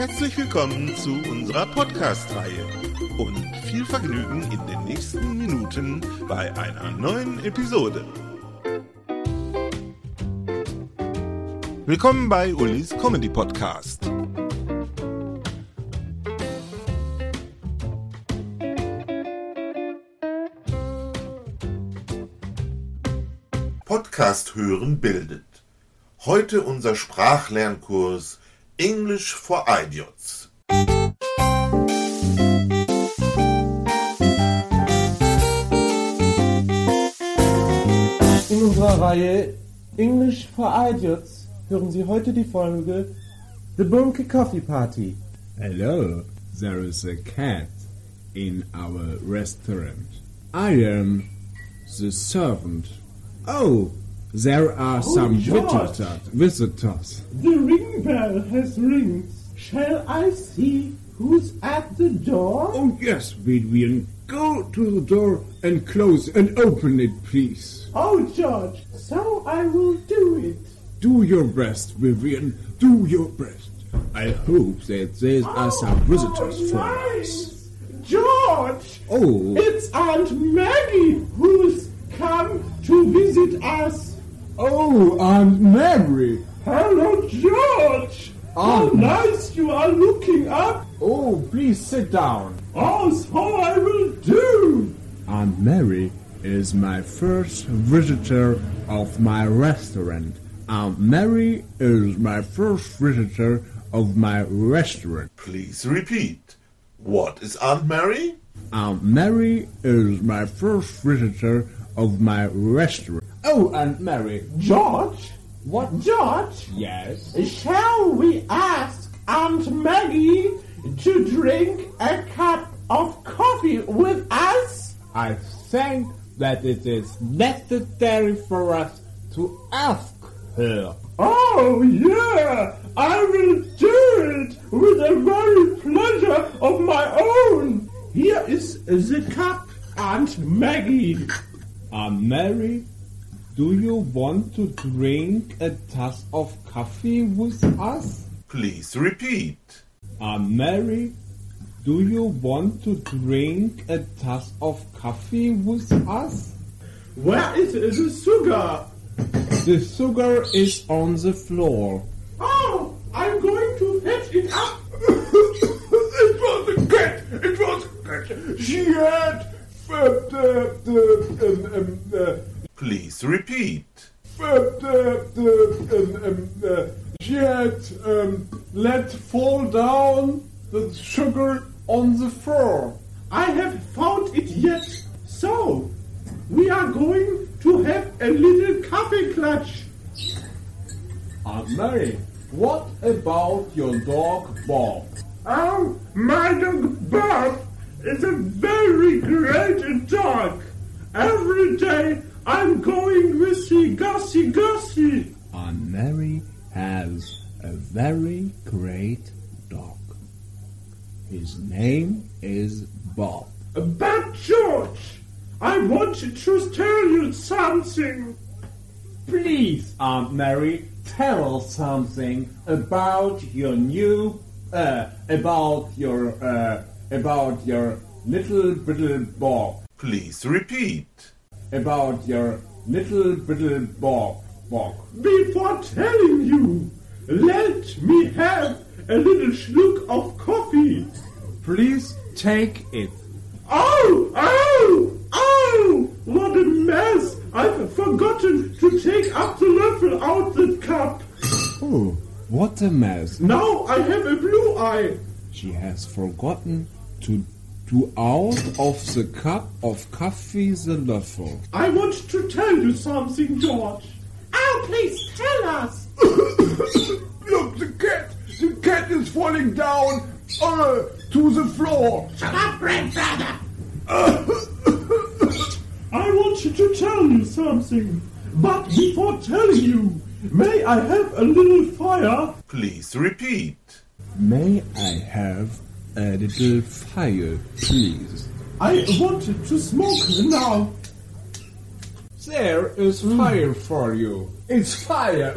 Herzlich willkommen zu unserer Podcast-Reihe und viel Vergnügen in den nächsten Minuten bei einer neuen Episode. Willkommen bei Ulis Comedy Podcast. Podcast hören bildet. Heute unser Sprachlernkurs English for Idiots. In unserer Reihe English for Idiots hören Sie heute die Folge The Bunky Coffee Party. Hello, there is a cat in our restaurant. I am the servant. Oh, there are oh, some George. visitors. visitors. The ring bell has rings. Shall I see who's at the door? Oh, yes, Vivian. Go to the door and close and open it, please. Oh, George, so I will do it. Do your best, Vivian. Do your best. I hope that there are oh, some visitors oh, for nice. us. George, Oh, it's Aunt Maggie who's come to visit us. Oh, Aunt Mary. Hello, George. How nice you are looking up. Oh, please sit down. Oh, so I will do. Aunt Mary is my first visitor of my restaurant. Aunt Mary is my first visitor of my restaurant. Please repeat. What is Aunt Mary? Aunt Mary is my first visitor of my restaurant. Oh, Aunt Mary. George, What? George, Yes? shall we ask Aunt Maggie to drink a cup of coffee with us? I think that it is necessary for us to ask her. Oh, yeah, I will do it with a very pleasure of my own. Here is the cup, Aunt Maggie. Aunt Mary, do you want to drink a tass of coffee with us? Please repeat. Aunt Mary, do you want to drink a tass of coffee with us? Where is the sugar? The sugar is on the floor. Oh, I'm going to fetch it up. it was a cat. It was a cat. She had uh, the, the, um, um, uh, Please repeat. uh, the, the, um, um, uh, she had um, let fall down the sugar on the floor. I have found it yet. So, we are going to have a little coffee clutch. Aunt Mary, what about your dog Bob? Oh, my dog Bob is a very great dog. Every day I'm going with the Gussie Gussie. Aunt Mary has a very great dog. His name is Bob. But George, I want to tell you something. Please, Aunt Mary, tell us something about your new, uh, about your, uh, about your little brittle Bob, Please repeat. About your little brittle Bob, Bob. Before telling you, let me have a little schluck of coffee. Please take it. Oh, oh, oh! What a mess! I've forgotten to take up the level out the cup. Oh, what a mess. Now I have a blue eye. She has forgotten to do out of the cup of coffee the löffel. I want to tell you something, George. Oh, please tell us. Look, the cat, the cat is falling down uh, to the floor. Shut up, grandfather! I want you to tell you something. But before telling you, may I have a little fire? Please repeat. May I have Uh, a little fire, please? I wanted to smoke now. There is hmm. fire for you. It's fire.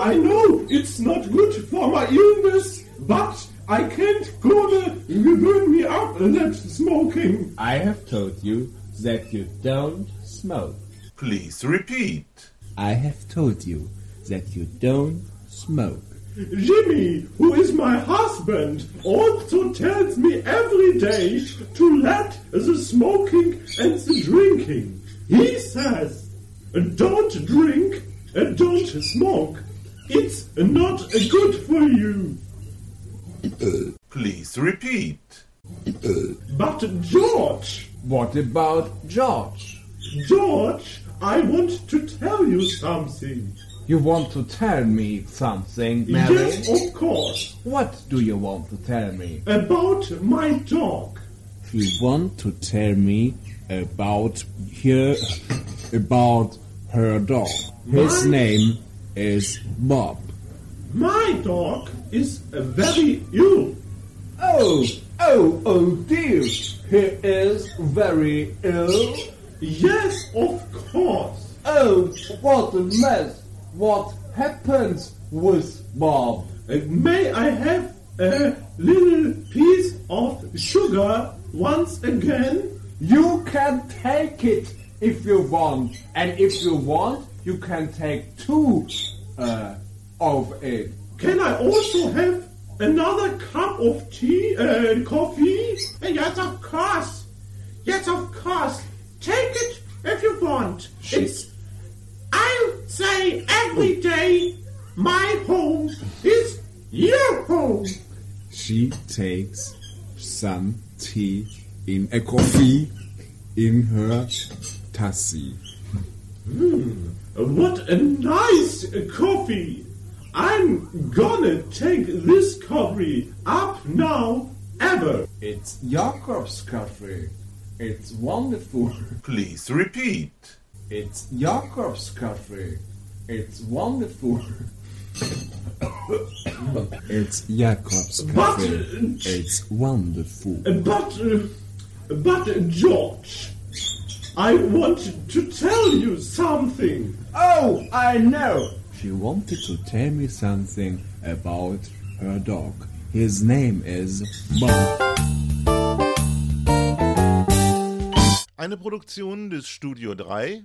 I know it's not good for my illness, but I can't gonna burn me up that smoking. I have told you that you don't smoke. Please repeat. I have told you that you don't smoke. Jimmy, who is my husband, also tells me every day to let the smoking and the drinking. He says, don't drink and don't smoke. It's not good for you. Please repeat. But George, What about George? George, I want to tell you something. You want to tell me something, Mary? Yes, of course. What do you want to tell me? About my dog. You want to tell me about her about her dog. His My- name is Bob. My dog is very ill. Oh, oh, oh dear. He is very ill. Yes, of course. Oh, what a mess. What happens with Bob? Uh, may I have a little piece of sugar once again? You can take it if you want. And if you want, you can take two uh, of it. Can I also have another cup of tea, uh, coffee? Yes, of course. Yes, of course. Take it if you want. It's. I say every day, my home is your home. She takes some tea in a coffee in her tassy. Hmm, what a nice coffee! I'm gonna take this coffee up now ever. It's Jakob's coffee. It's wonderful. Please repeat. It's Jakob's coffee. It's wonderful. it's Jakob's But, uh, It's wonderful. But, uh, but uh, George, I want to tell you something. Oh, I know. She wanted to tell me something about her dog. His name is Bob. Eine Produktion des Studio 3,